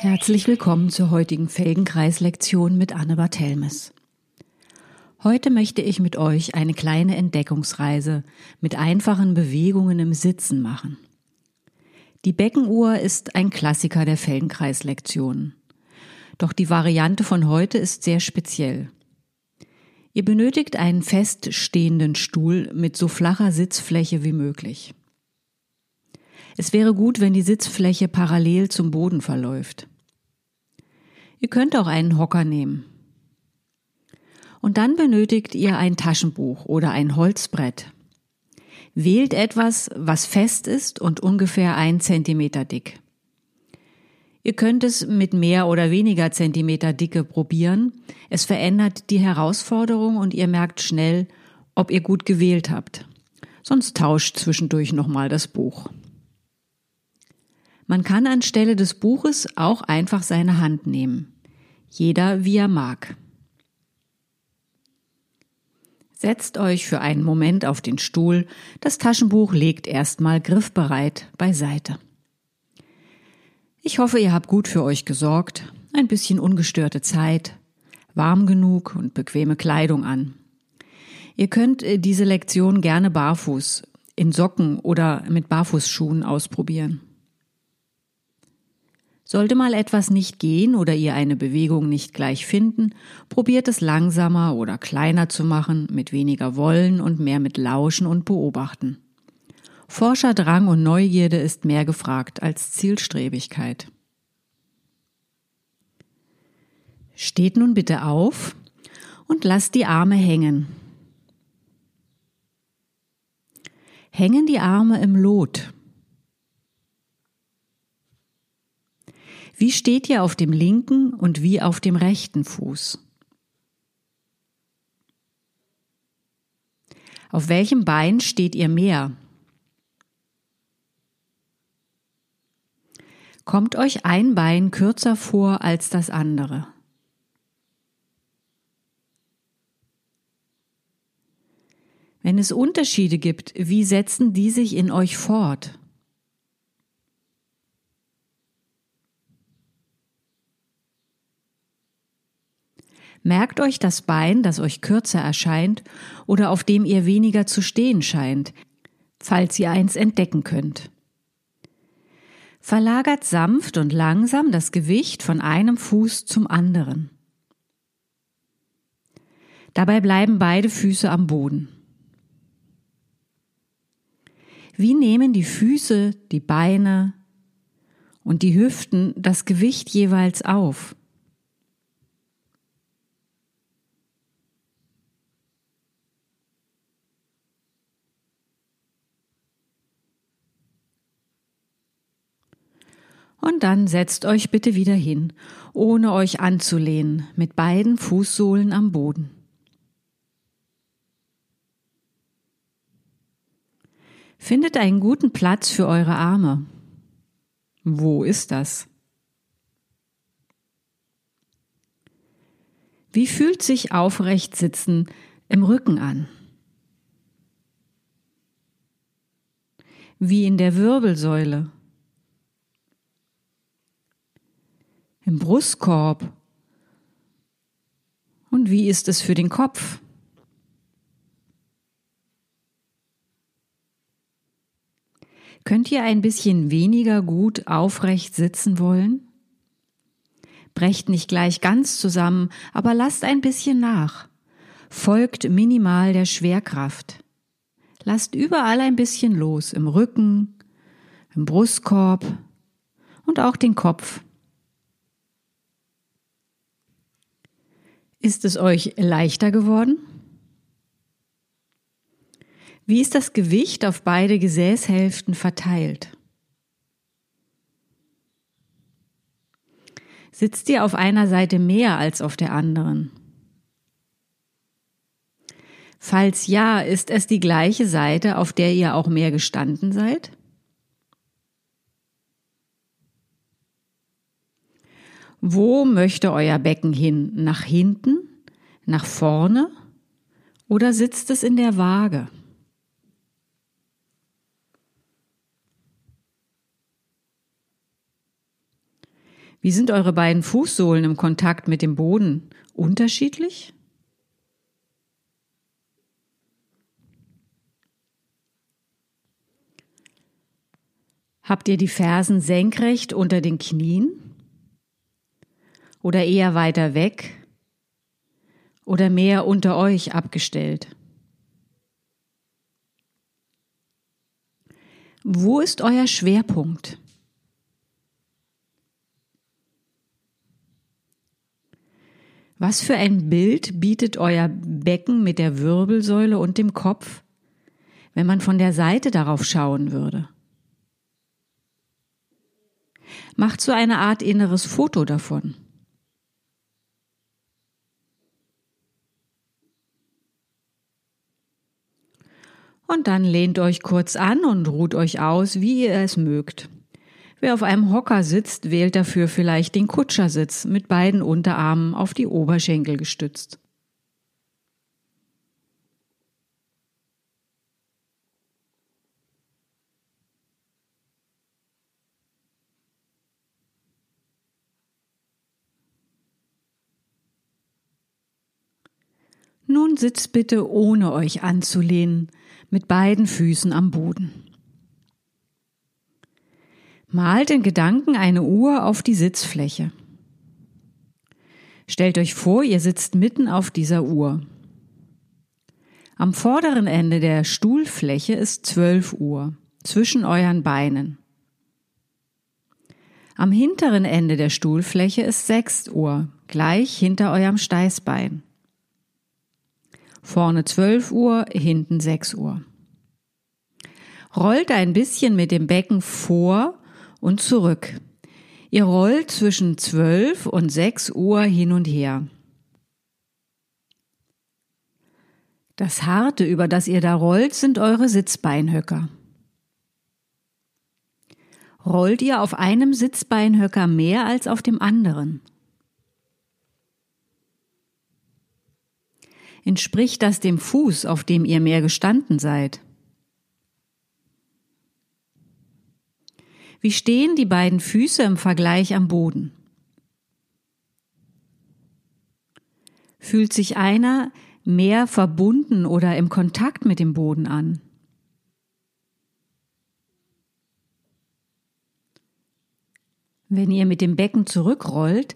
Herzlich willkommen zur heutigen Felgenkreis-Lektion mit Anne Barthelmes. Heute möchte ich mit euch eine kleine Entdeckungsreise mit einfachen Bewegungen im Sitzen machen. Die Beckenuhr ist ein Klassiker der Felgenkreis-Lektionen. Doch die Variante von heute ist sehr speziell. Ihr benötigt einen feststehenden Stuhl mit so flacher Sitzfläche wie möglich. Es wäre gut, wenn die Sitzfläche parallel zum Boden verläuft. Ihr könnt auch einen Hocker nehmen. Und dann benötigt ihr ein Taschenbuch oder ein Holzbrett. Wählt etwas, was fest ist und ungefähr ein Zentimeter dick. Ihr könnt es mit mehr oder weniger Zentimeter Dicke probieren. Es verändert die Herausforderung und ihr merkt schnell, ob ihr gut gewählt habt. Sonst tauscht zwischendurch nochmal das Buch. Man kann anstelle des Buches auch einfach seine Hand nehmen. Jeder wie er mag. Setzt euch für einen Moment auf den Stuhl, das Taschenbuch legt erstmal griffbereit beiseite. Ich hoffe, ihr habt gut für euch gesorgt, ein bisschen ungestörte Zeit, warm genug und bequeme Kleidung an. Ihr könnt äh, diese Lektion gerne barfuß, in Socken oder mit Barfußschuhen ausprobieren. Sollte mal etwas nicht gehen oder ihr eine Bewegung nicht gleich finden, probiert es langsamer oder kleiner zu machen, mit weniger Wollen und mehr mit Lauschen und Beobachten. Forscherdrang und Neugierde ist mehr gefragt als Zielstrebigkeit. Steht nun bitte auf und lasst die Arme hängen. Hängen die Arme im Lot. Wie steht ihr auf dem linken und wie auf dem rechten Fuß? Auf welchem Bein steht ihr mehr? Kommt euch ein Bein kürzer vor als das andere? Wenn es Unterschiede gibt, wie setzen die sich in euch fort? Merkt euch das Bein, das euch kürzer erscheint oder auf dem ihr weniger zu stehen scheint, falls ihr eins entdecken könnt. Verlagert sanft und langsam das Gewicht von einem Fuß zum anderen. Dabei bleiben beide Füße am Boden. Wie nehmen die Füße, die Beine und die Hüften das Gewicht jeweils auf? Und dann setzt euch bitte wieder hin, ohne euch anzulehnen, mit beiden Fußsohlen am Boden. Findet einen guten Platz für eure Arme. Wo ist das? Wie fühlt sich aufrecht sitzen im Rücken an? Wie in der Wirbelsäule? Im Brustkorb? Und wie ist es für den Kopf? Könnt ihr ein bisschen weniger gut aufrecht sitzen wollen? Brecht nicht gleich ganz zusammen, aber lasst ein bisschen nach. Folgt minimal der Schwerkraft. Lasst überall ein bisschen los, im Rücken, im Brustkorb und auch den Kopf. Ist es euch leichter geworden? Wie ist das Gewicht auf beide Gesäßhälften verteilt? Sitzt ihr auf einer Seite mehr als auf der anderen? Falls ja, ist es die gleiche Seite, auf der ihr auch mehr gestanden seid? Wo möchte euer Becken hin? Nach hinten? Nach vorne? Oder sitzt es in der Waage? Wie sind eure beiden Fußsohlen im Kontakt mit dem Boden? Unterschiedlich? Habt ihr die Fersen senkrecht unter den Knien? Oder eher weiter weg? Oder mehr unter euch abgestellt? Wo ist euer Schwerpunkt? Was für ein Bild bietet euer Becken mit der Wirbelsäule und dem Kopf, wenn man von der Seite darauf schauen würde? Macht so eine Art inneres Foto davon. Und dann lehnt euch kurz an und ruht euch aus, wie ihr es mögt. Wer auf einem Hocker sitzt, wählt dafür vielleicht den Kutschersitz mit beiden Unterarmen auf die Oberschenkel gestützt. Nun sitzt bitte ohne euch anzulehnen, mit beiden Füßen am Boden. Malt in Gedanken eine Uhr auf die Sitzfläche. Stellt euch vor, ihr sitzt mitten auf dieser Uhr. Am vorderen Ende der Stuhlfläche ist 12 Uhr, zwischen euren Beinen. Am hinteren Ende der Stuhlfläche ist 6 Uhr, gleich hinter eurem Steißbein. Vorne 12 Uhr, hinten 6 Uhr. Rollt ein bisschen mit dem Becken vor und zurück. Ihr rollt zwischen 12 und 6 Uhr hin und her. Das Harte, über das ihr da rollt, sind eure Sitzbeinhöcker. Rollt ihr auf einem Sitzbeinhöcker mehr als auf dem anderen? Entspricht das dem Fuß, auf dem ihr mehr gestanden seid? Wie stehen die beiden Füße im Vergleich am Boden? Fühlt sich einer mehr verbunden oder im Kontakt mit dem Boden an? Wenn ihr mit dem Becken zurückrollt,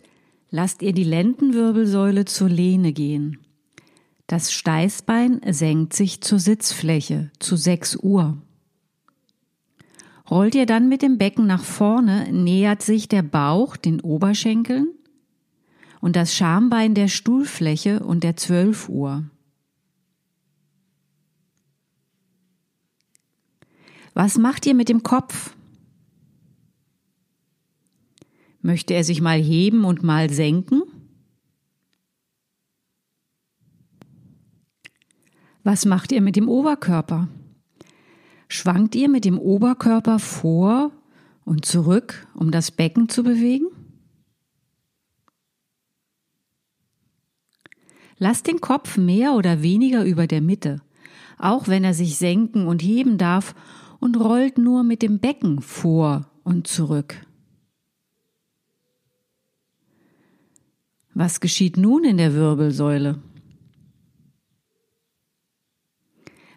lasst ihr die Lendenwirbelsäule zur Lehne gehen. Das Steißbein senkt sich zur Sitzfläche zu 6 Uhr. Rollt ihr dann mit dem Becken nach vorne, nähert sich der Bauch den Oberschenkeln und das Schambein der Stuhlfläche und der 12 Uhr. Was macht ihr mit dem Kopf? Möchte er sich mal heben und mal senken? Was macht ihr mit dem Oberkörper? Schwankt ihr mit dem Oberkörper vor und zurück, um das Becken zu bewegen? Lasst den Kopf mehr oder weniger über der Mitte, auch wenn er sich senken und heben darf, und rollt nur mit dem Becken vor und zurück. Was geschieht nun in der Wirbelsäule?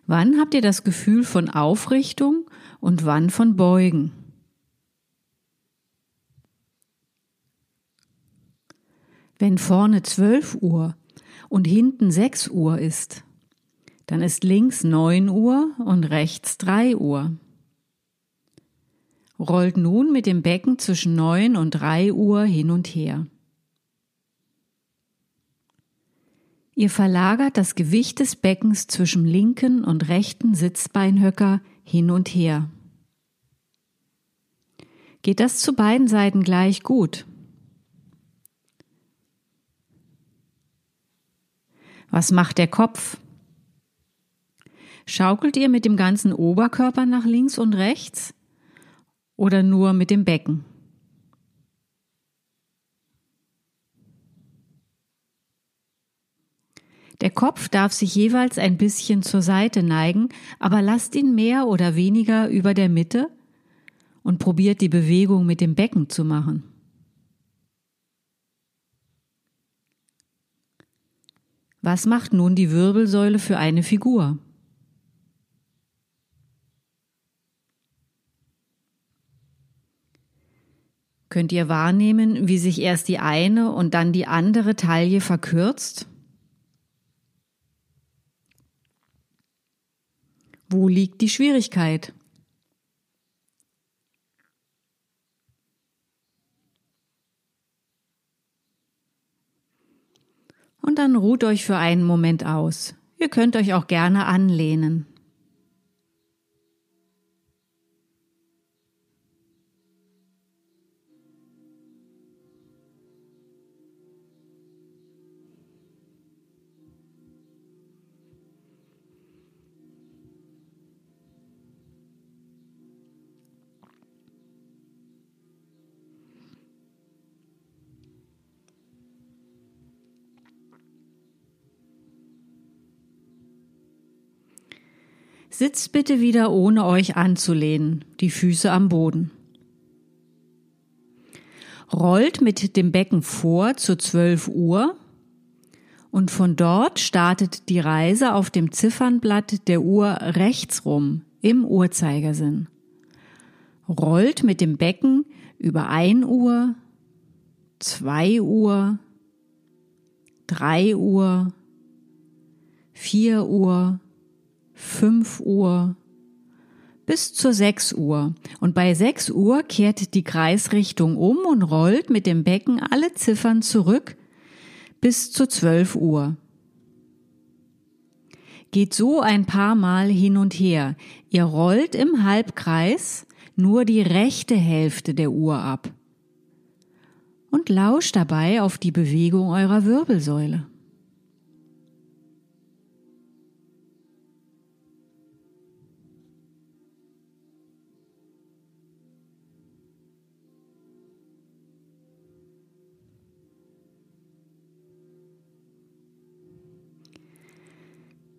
Wann habt ihr das Gefühl von Aufrichtung und wann von Beugen? Wenn vorne 12 Uhr und hinten 6 Uhr ist, dann ist links 9 Uhr und rechts 3 Uhr. Rollt nun mit dem Becken zwischen 9 und 3 Uhr hin und her. Ihr verlagert das Gewicht des Beckens zwischen linken und rechten Sitzbeinhöcker hin und her. Geht das zu beiden Seiten gleich gut? Was macht der Kopf? Schaukelt ihr mit dem ganzen Oberkörper nach links und rechts oder nur mit dem Becken? Der Kopf darf sich jeweils ein bisschen zur Seite neigen, aber lasst ihn mehr oder weniger über der Mitte und probiert die Bewegung mit dem Becken zu machen. Was macht nun die Wirbelsäule für eine Figur? Könnt ihr wahrnehmen, wie sich erst die eine und dann die andere Taille verkürzt? Wo liegt die Schwierigkeit? Und dann ruht euch für einen Moment aus. Ihr könnt euch auch gerne anlehnen. Sitzt bitte wieder ohne euch anzulehnen, die Füße am Boden. Rollt mit dem Becken vor zu 12 Uhr und von dort startet die Reise auf dem Ziffernblatt der Uhr rechts rum im Uhrzeigersinn. Rollt mit dem Becken über 1 Uhr, 2 Uhr, 3 Uhr, 4 Uhr, 5 Uhr bis zur 6 Uhr. Und bei 6 Uhr kehrt die Kreisrichtung um und rollt mit dem Becken alle Ziffern zurück bis zu 12 Uhr. Geht so ein paar Mal hin und her. Ihr rollt im Halbkreis nur die rechte Hälfte der Uhr ab. Und lauscht dabei auf die Bewegung eurer Wirbelsäule.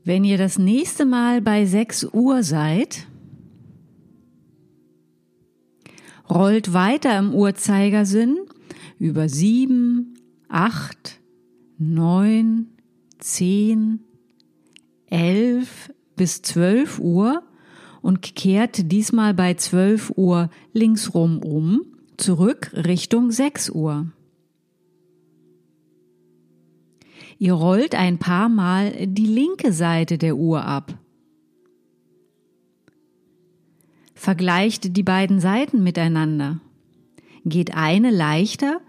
Wenn ihr das nächste Mal bei 6 Uhr seid, rollt weiter im Uhrzeigersinn über 7, 8, 9, 10, 11 bis 12 Uhr und kehrt diesmal bei 12 Uhr linksrum um, zurück Richtung 6 Uhr. Ihr rollt ein paar Mal die linke Seite der Uhr ab. Vergleicht die beiden Seiten miteinander. Geht eine leichter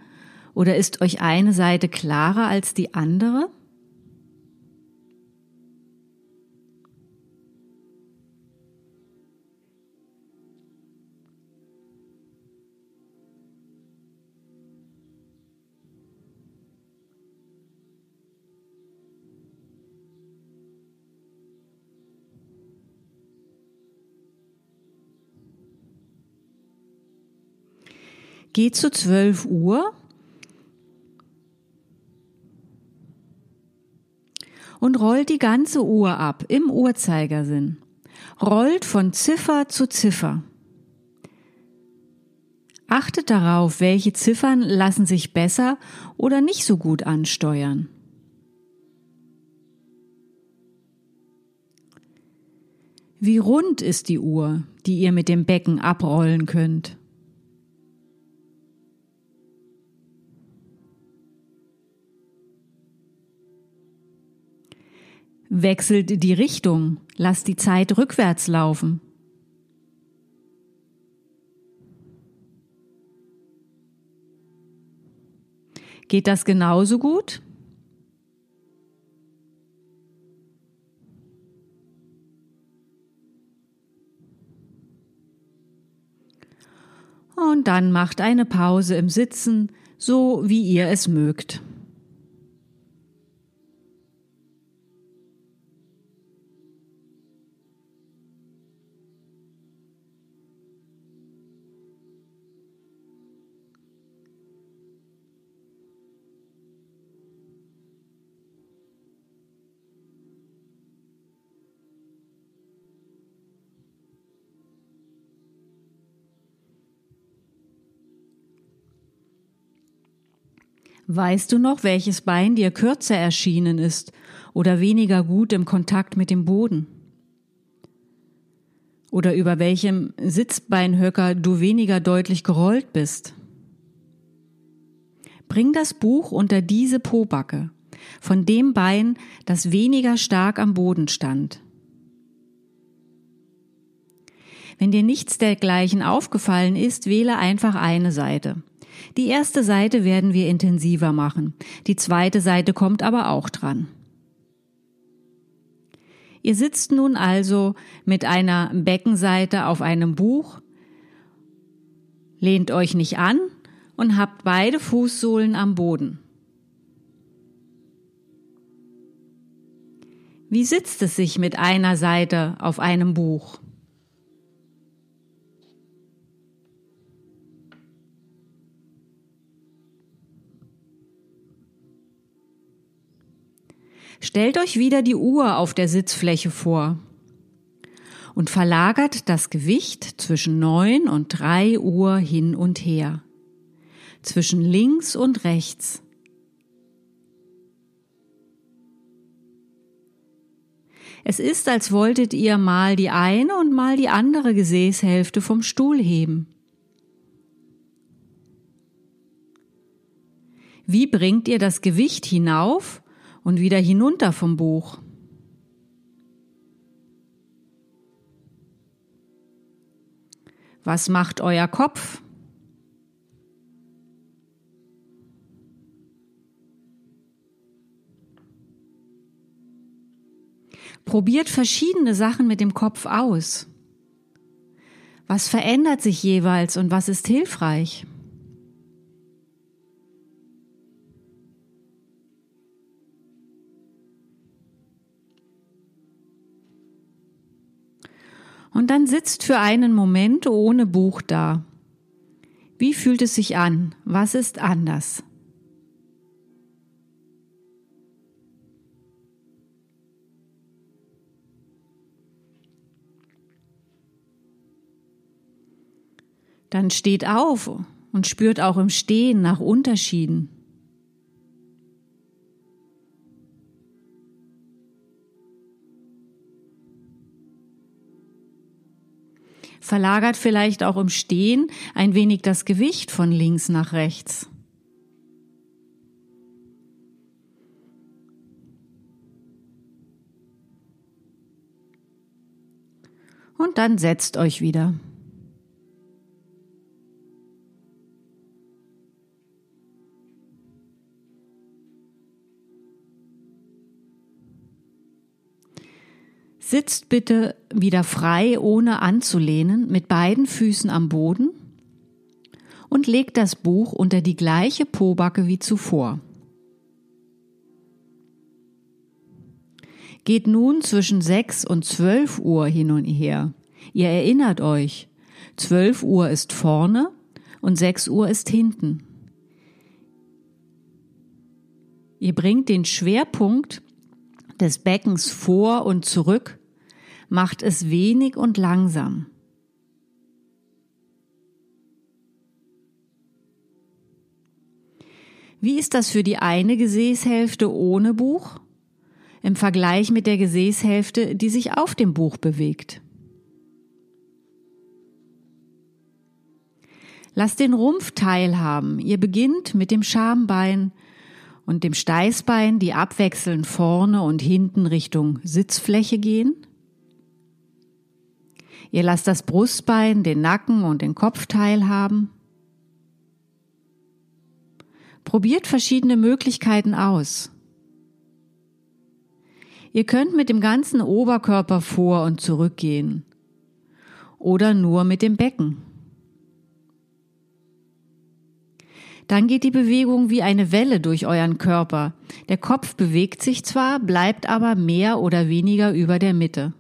oder ist euch eine Seite klarer als die andere? Geht zu 12 Uhr und rollt die ganze Uhr ab im Uhrzeigersinn. Rollt von Ziffer zu Ziffer. Achtet darauf, welche Ziffern lassen sich besser oder nicht so gut ansteuern. Wie rund ist die Uhr, die ihr mit dem Becken abrollen könnt? Wechselt die Richtung, lasst die Zeit rückwärts laufen. Geht das genauso gut? Und dann macht eine Pause im Sitzen, so wie ihr es mögt. Weißt du noch, welches Bein dir kürzer erschienen ist oder weniger gut im Kontakt mit dem Boden? Oder über welchem Sitzbeinhöcker du weniger deutlich gerollt bist? Bring das Buch unter diese Pobacke, von dem Bein, das weniger stark am Boden stand. Wenn dir nichts dergleichen aufgefallen ist, wähle einfach eine Seite. Die erste Seite werden wir intensiver machen, die zweite Seite kommt aber auch dran. Ihr sitzt nun also mit einer Beckenseite auf einem Buch, lehnt euch nicht an und habt beide Fußsohlen am Boden. Wie sitzt es sich mit einer Seite auf einem Buch? Stellt euch wieder die Uhr auf der Sitzfläche vor und verlagert das Gewicht zwischen neun und drei Uhr hin und her, zwischen links und rechts. Es ist, als wolltet ihr mal die eine und mal die andere Gesäßhälfte vom Stuhl heben. Wie bringt ihr das Gewicht hinauf und wieder hinunter vom Buch. Was macht euer Kopf? Probiert verschiedene Sachen mit dem Kopf aus. Was verändert sich jeweils und was ist hilfreich? Und dann sitzt für einen Moment ohne Buch da. Wie fühlt es sich an? Was ist anders? Dann steht auf und spürt auch im Stehen nach Unterschieden. Verlagert vielleicht auch im Stehen ein wenig das Gewicht von links nach rechts. Und dann setzt euch wieder. Sitzt bitte wieder frei, ohne anzulehnen, mit beiden Füßen am Boden und legt das Buch unter die gleiche Pobacke wie zuvor. Geht nun zwischen 6 und 12 Uhr hin und her. Ihr erinnert euch, 12 Uhr ist vorne und 6 Uhr ist hinten. Ihr bringt den Schwerpunkt des Beckens vor und zurück, macht es wenig und langsam. Wie ist das für die eine Gesäßhälfte ohne Buch im Vergleich mit der Gesäßhälfte, die sich auf dem Buch bewegt? Lasst den Rumpf teilhaben. Ihr beginnt mit dem Schambein, und dem Steißbein, die abwechselnd vorne und hinten Richtung Sitzfläche gehen. Ihr lasst das Brustbein, den Nacken und den Kopf teilhaben. Probiert verschiedene Möglichkeiten aus. Ihr könnt mit dem ganzen Oberkörper vor und zurückgehen oder nur mit dem Becken. Dann geht die Bewegung wie eine Welle durch euren Körper. Der Kopf bewegt sich zwar, bleibt aber mehr oder weniger über der Mitte.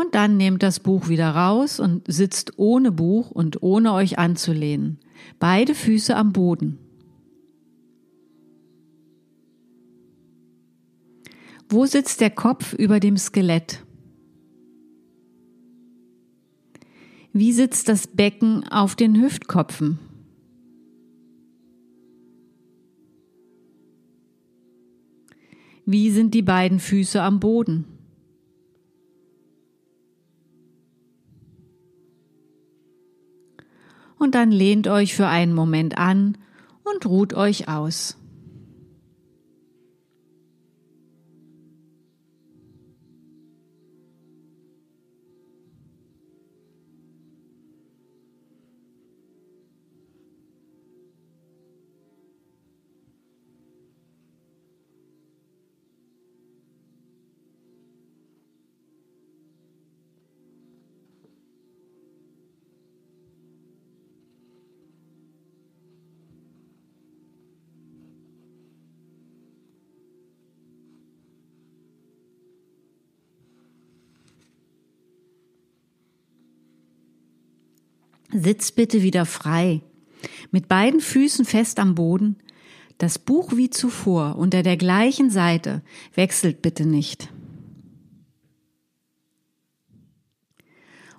Und dann nehmt das Buch wieder raus und sitzt ohne Buch und ohne euch anzulehnen. Beide Füße am Boden. Wo sitzt der Kopf über dem Skelett? Wie sitzt das Becken auf den Hüftkopfen? Wie sind die beiden Füße am Boden? Und dann lehnt euch für einen Moment an und ruht euch aus. Sitz bitte wieder frei, mit beiden Füßen fest am Boden, das Buch wie zuvor unter der gleichen Seite, wechselt bitte nicht.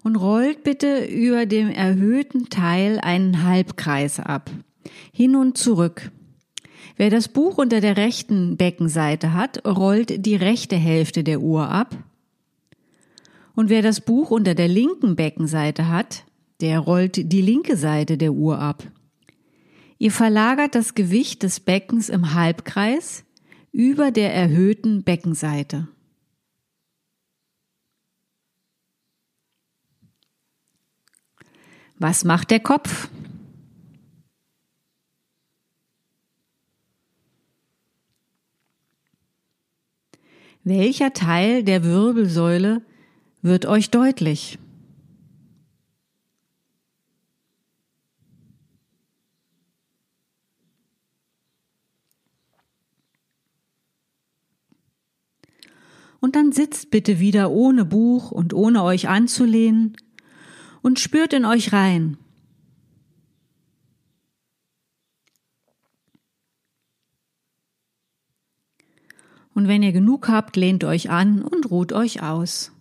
Und rollt bitte über dem erhöhten Teil einen Halbkreis ab, hin und zurück. Wer das Buch unter der rechten Beckenseite hat, rollt die rechte Hälfte der Uhr ab. Und wer das Buch unter der linken Beckenseite hat, der rollt die linke Seite der Uhr ab. Ihr verlagert das Gewicht des Beckens im Halbkreis über der erhöhten Beckenseite. Was macht der Kopf? Welcher Teil der Wirbelsäule wird euch deutlich? Und dann sitzt bitte wieder ohne Buch und ohne euch anzulehnen und spürt in euch rein. Und wenn ihr genug habt, lehnt euch an und ruht euch aus.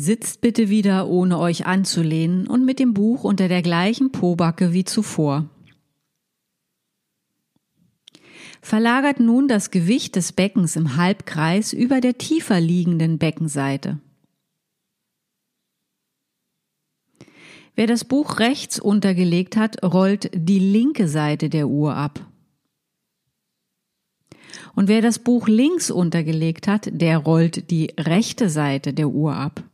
Sitzt bitte wieder, ohne euch anzulehnen und mit dem Buch unter der gleichen Pobacke wie zuvor. Verlagert nun das Gewicht des Beckens im Halbkreis über der tiefer liegenden Beckenseite. Wer das Buch rechts untergelegt hat, rollt die linke Seite der Uhr ab. Und wer das Buch links untergelegt hat, der rollt die rechte Seite der Uhr ab.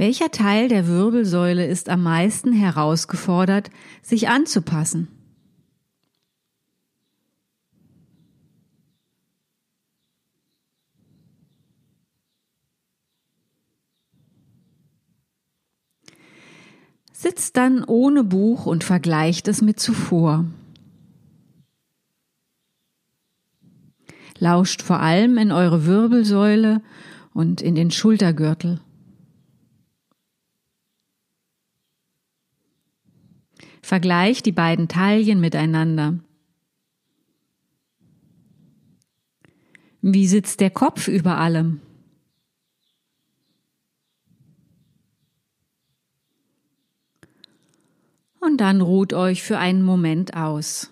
Welcher Teil der Wirbelsäule ist am meisten herausgefordert, sich anzupassen? Sitzt dann ohne Buch und vergleicht es mit zuvor. Lauscht vor allem in eure Wirbelsäule und in den Schultergürtel. Vergleich die beiden Taillen miteinander. Wie sitzt der Kopf über allem? Und dann ruht euch für einen Moment aus.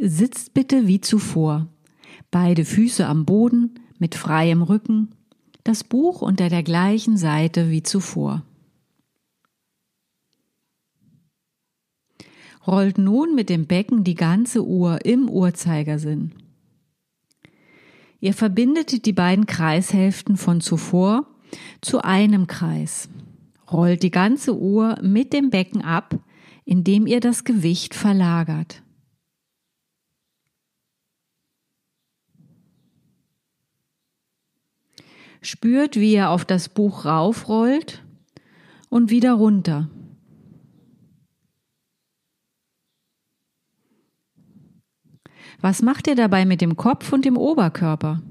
Sitzt bitte wie zuvor. Beide Füße am Boden mit freiem Rücken, das Buch unter der gleichen Seite wie zuvor. Rollt nun mit dem Becken die ganze Uhr im Uhrzeigersinn. Ihr verbindet die beiden Kreishälften von zuvor zu einem Kreis. Rollt die ganze Uhr mit dem Becken ab, indem ihr das Gewicht verlagert. Spürt, wie ihr auf das Buch raufrollt und wieder runter. Was macht ihr dabei mit dem Kopf und dem Oberkörper?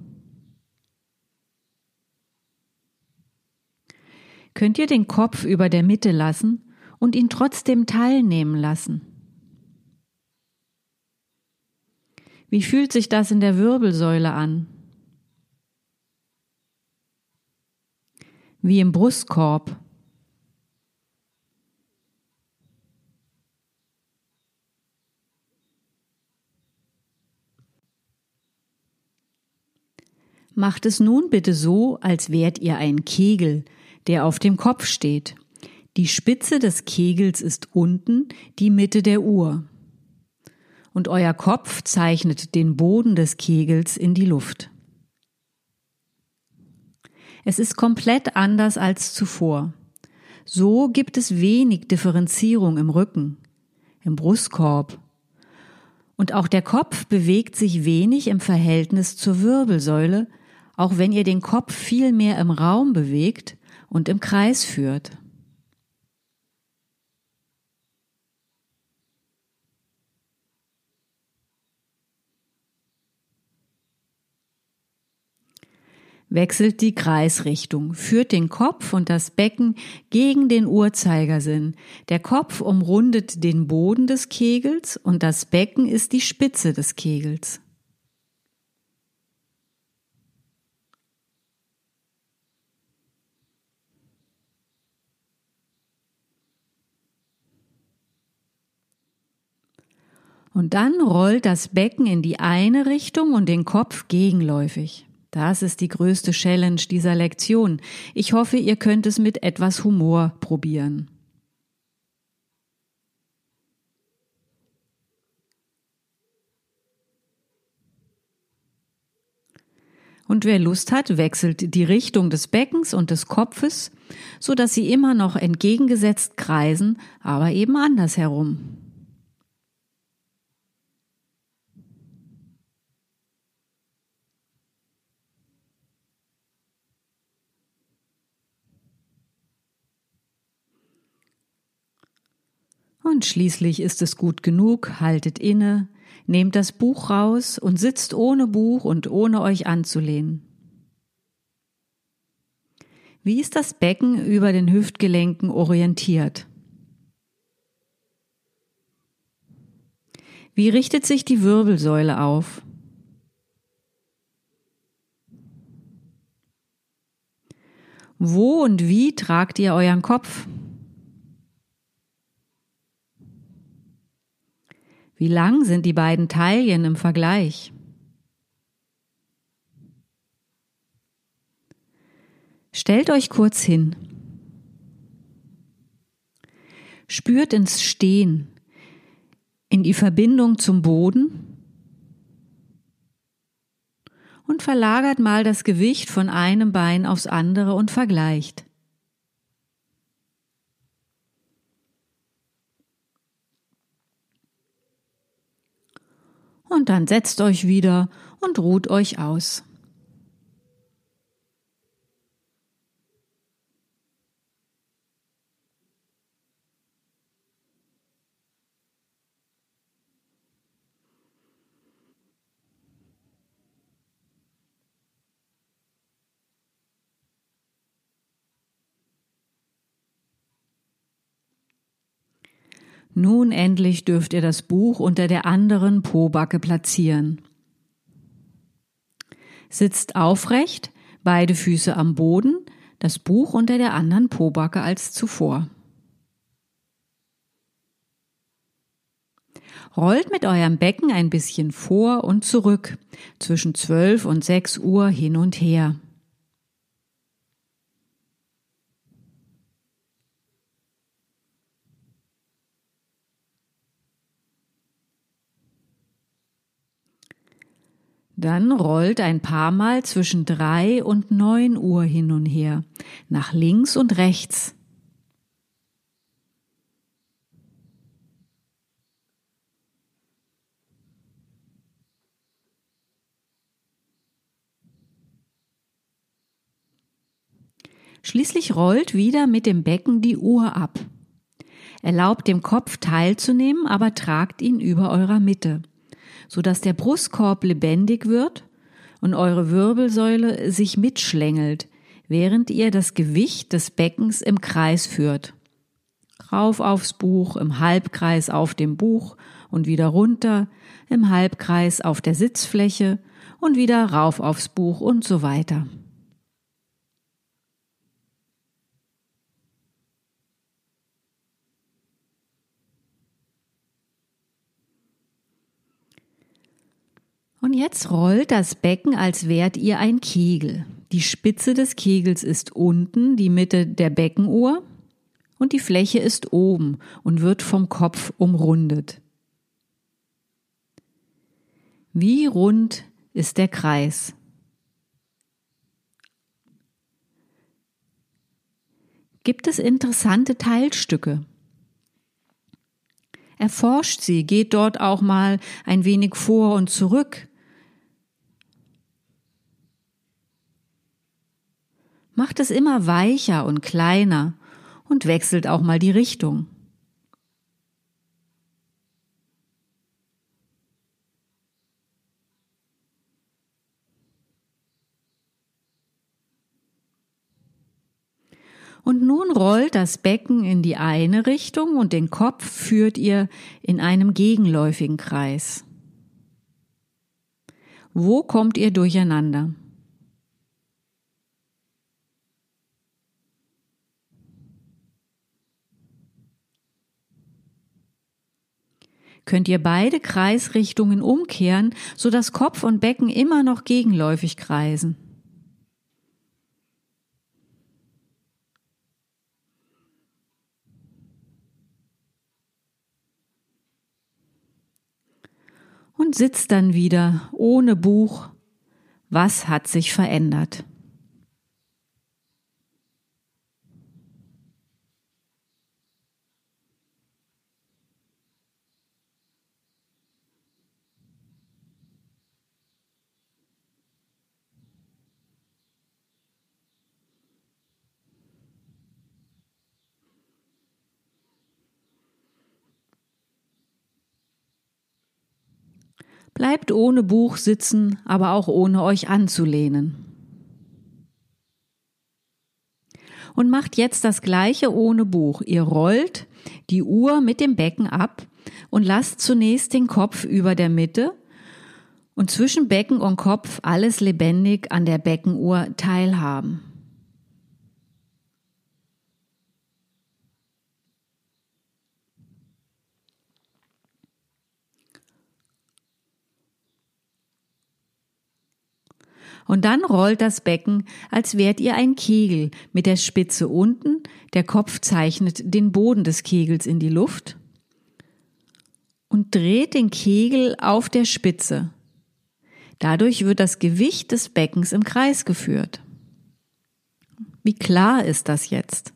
Könnt ihr den Kopf über der Mitte lassen und ihn trotzdem teilnehmen lassen? Wie fühlt sich das in der Wirbelsäule an? Wie im Brustkorb? Macht es nun bitte so, als wärt ihr ein Kegel, der auf dem Kopf steht. Die Spitze des Kegels ist unten, die Mitte der Uhr. Und euer Kopf zeichnet den Boden des Kegels in die Luft. Es ist komplett anders als zuvor. So gibt es wenig Differenzierung im Rücken, im Brustkorb. Und auch der Kopf bewegt sich wenig im Verhältnis zur Wirbelsäule, auch wenn ihr den Kopf viel mehr im Raum bewegt und im Kreis führt. Wechselt die Kreisrichtung, führt den Kopf und das Becken gegen den Uhrzeigersinn. Der Kopf umrundet den Boden des Kegels und das Becken ist die Spitze des Kegels. Und dann rollt das Becken in die eine Richtung und den Kopf gegenläufig. Das ist die größte Challenge dieser Lektion. Ich hoffe, ihr könnt es mit etwas Humor probieren. Und wer Lust hat, wechselt die Richtung des Beckens und des Kopfes, so dass sie immer noch entgegengesetzt kreisen, aber eben andersherum. Und schließlich ist es gut genug, haltet inne, nehmt das Buch raus und sitzt ohne Buch und ohne euch anzulehnen. Wie ist das Becken über den Hüftgelenken orientiert? Wie richtet sich die Wirbelsäule auf? Wo und wie tragt ihr euren Kopf? Wie lang sind die beiden Taillen im Vergleich? Stellt euch kurz hin. Spürt ins Stehen, in die Verbindung zum Boden und verlagert mal das Gewicht von einem Bein aufs andere und vergleicht. Und dann setzt euch wieder und ruht euch aus. Nun endlich dürft ihr das Buch unter der anderen Pobacke platzieren. Sitzt aufrecht, beide Füße am Boden, das Buch unter der anderen Pobacke als zuvor. Rollt mit eurem Becken ein bisschen vor und zurück, zwischen 12 und 6 Uhr hin und her. Dann rollt ein paar Mal zwischen drei und neun Uhr hin und her, nach links und rechts. Schließlich rollt wieder mit dem Becken die Uhr ab. Erlaubt dem Kopf teilzunehmen, aber tragt ihn über eurer Mitte so dass der Brustkorb lebendig wird und eure Wirbelsäule sich mitschlängelt, während ihr das Gewicht des Beckens im Kreis führt. Rauf aufs Buch, im Halbkreis auf dem Buch und wieder runter, im Halbkreis auf der Sitzfläche und wieder rauf aufs Buch und so weiter. Und jetzt rollt das Becken, als wärt ihr ein Kegel. Die Spitze des Kegels ist unten, die Mitte der Beckenuhr und die Fläche ist oben und wird vom Kopf umrundet. Wie rund ist der Kreis? Gibt es interessante Teilstücke? Erforscht sie, geht dort auch mal ein wenig vor und zurück. macht es immer weicher und kleiner und wechselt auch mal die Richtung. Und nun rollt das Becken in die eine Richtung und den Kopf führt ihr in einem gegenläufigen Kreis. Wo kommt ihr durcheinander? könnt ihr beide Kreisrichtungen umkehren, so dass Kopf und Becken immer noch gegenläufig kreisen. Und sitzt dann wieder ohne Buch. Was hat sich verändert? Bleibt ohne Buch sitzen, aber auch ohne euch anzulehnen. Und macht jetzt das gleiche ohne Buch. Ihr rollt die Uhr mit dem Becken ab und lasst zunächst den Kopf über der Mitte und zwischen Becken und Kopf alles lebendig an der Beckenuhr teilhaben. Und dann rollt das Becken, als wärt ihr ein Kegel mit der Spitze unten, der Kopf zeichnet den Boden des Kegels in die Luft und dreht den Kegel auf der Spitze. Dadurch wird das Gewicht des Beckens im Kreis geführt. Wie klar ist das jetzt?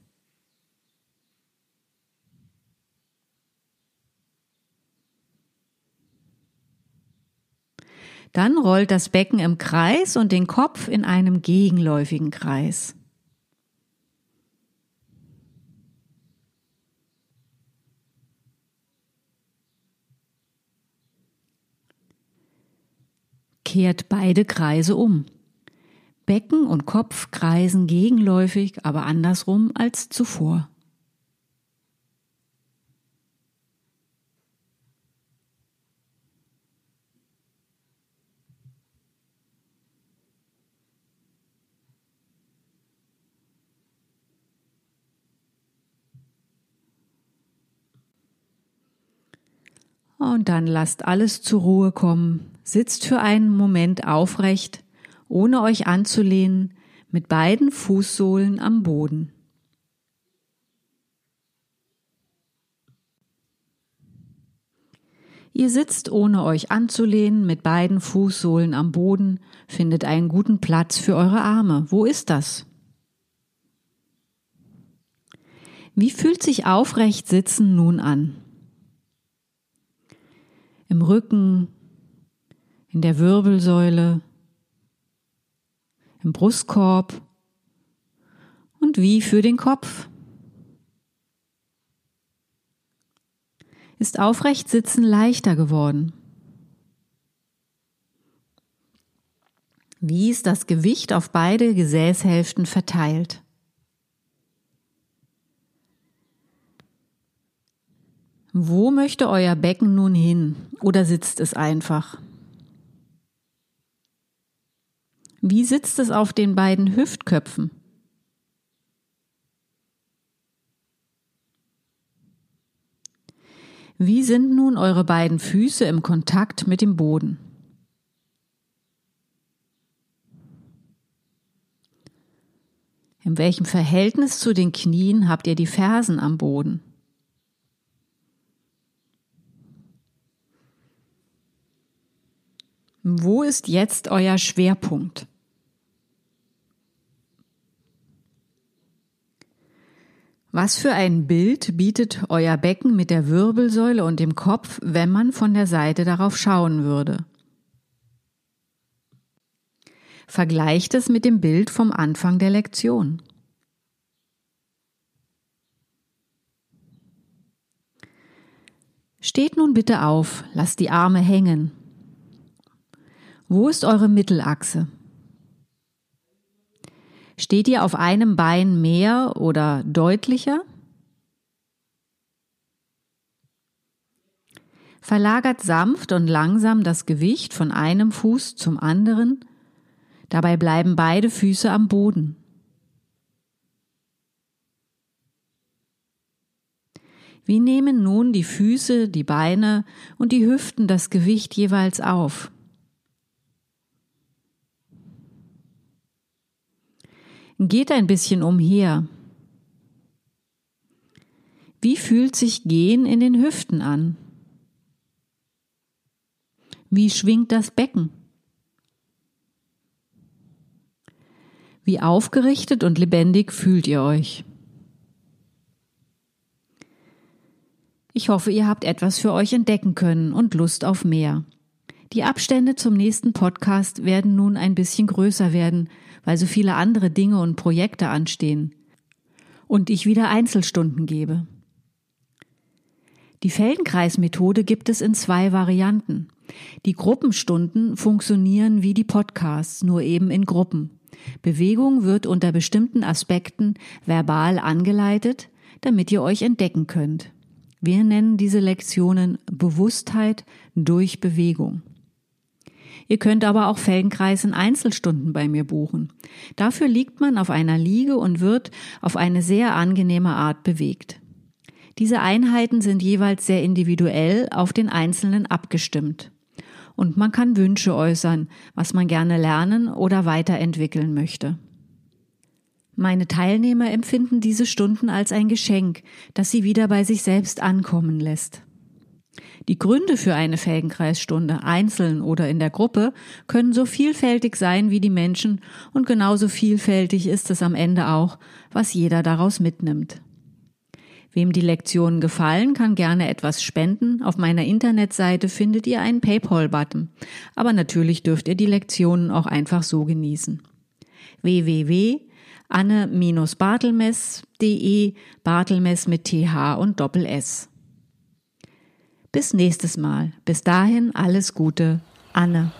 Dann rollt das Becken im Kreis und den Kopf in einem gegenläufigen Kreis. Kehrt beide Kreise um. Becken und Kopf kreisen gegenläufig, aber andersrum als zuvor. Und dann lasst alles zur Ruhe kommen. Sitzt für einen Moment aufrecht, ohne euch anzulehnen, mit beiden Fußsohlen am Boden. Ihr sitzt ohne euch anzulehnen mit beiden Fußsohlen am Boden, findet einen guten Platz für eure Arme. Wo ist das? Wie fühlt sich aufrecht sitzen nun an? Im Rücken, in der Wirbelsäule, im Brustkorb und wie für den Kopf? ist aufrecht sitzen leichter geworden. Wie ist das Gewicht auf beide Gesäßhälften verteilt? Wo möchte euer Becken nun hin oder sitzt es einfach? Wie sitzt es auf den beiden Hüftköpfen? Wie sind nun eure beiden Füße im Kontakt mit dem Boden? In welchem Verhältnis zu den Knien habt ihr die Fersen am Boden? Wo ist jetzt euer Schwerpunkt? Was für ein Bild bietet euer Becken mit der Wirbelsäule und dem Kopf, wenn man von der Seite darauf schauen würde? Vergleicht es mit dem Bild vom Anfang der Lektion. Steht nun bitte auf, lasst die Arme hängen. Wo ist eure Mittelachse? Steht ihr auf einem Bein mehr oder deutlicher? Verlagert sanft und langsam das Gewicht von einem Fuß zum anderen, dabei bleiben beide Füße am Boden. Wie nehmen nun die Füße, die Beine und die Hüften das Gewicht jeweils auf? Geht ein bisschen umher. Wie fühlt sich Gehen in den Hüften an? Wie schwingt das Becken? Wie aufgerichtet und lebendig fühlt ihr euch? Ich hoffe, ihr habt etwas für euch entdecken können und Lust auf mehr. Die Abstände zum nächsten Podcast werden nun ein bisschen größer werden, weil so viele andere Dinge und Projekte anstehen und ich wieder Einzelstunden gebe. Die Feldenkreismethode gibt es in zwei Varianten. Die Gruppenstunden funktionieren wie die Podcasts, nur eben in Gruppen. Bewegung wird unter bestimmten Aspekten verbal angeleitet, damit ihr euch entdecken könnt. Wir nennen diese Lektionen Bewusstheit durch Bewegung. Ihr könnt aber auch Felgenkreis in Einzelstunden bei mir buchen. Dafür liegt man auf einer Liege und wird auf eine sehr angenehme Art bewegt. Diese Einheiten sind jeweils sehr individuell auf den Einzelnen abgestimmt. Und man kann Wünsche äußern, was man gerne lernen oder weiterentwickeln möchte. Meine Teilnehmer empfinden diese Stunden als ein Geschenk, das sie wieder bei sich selbst ankommen lässt. Die Gründe für eine Felgenkreisstunde, einzeln oder in der Gruppe, können so vielfältig sein wie die Menschen und genauso vielfältig ist es am Ende auch, was jeder daraus mitnimmt. Wem die Lektionen gefallen, kann gerne etwas spenden. Auf meiner Internetseite findet ihr einen PayPal-Button. Aber natürlich dürft ihr die Lektionen auch einfach so genießen. www.anne-bartelmess.de Bartelmess mit TH und Doppel S. Bis nächstes Mal. Bis dahin alles Gute, Anne.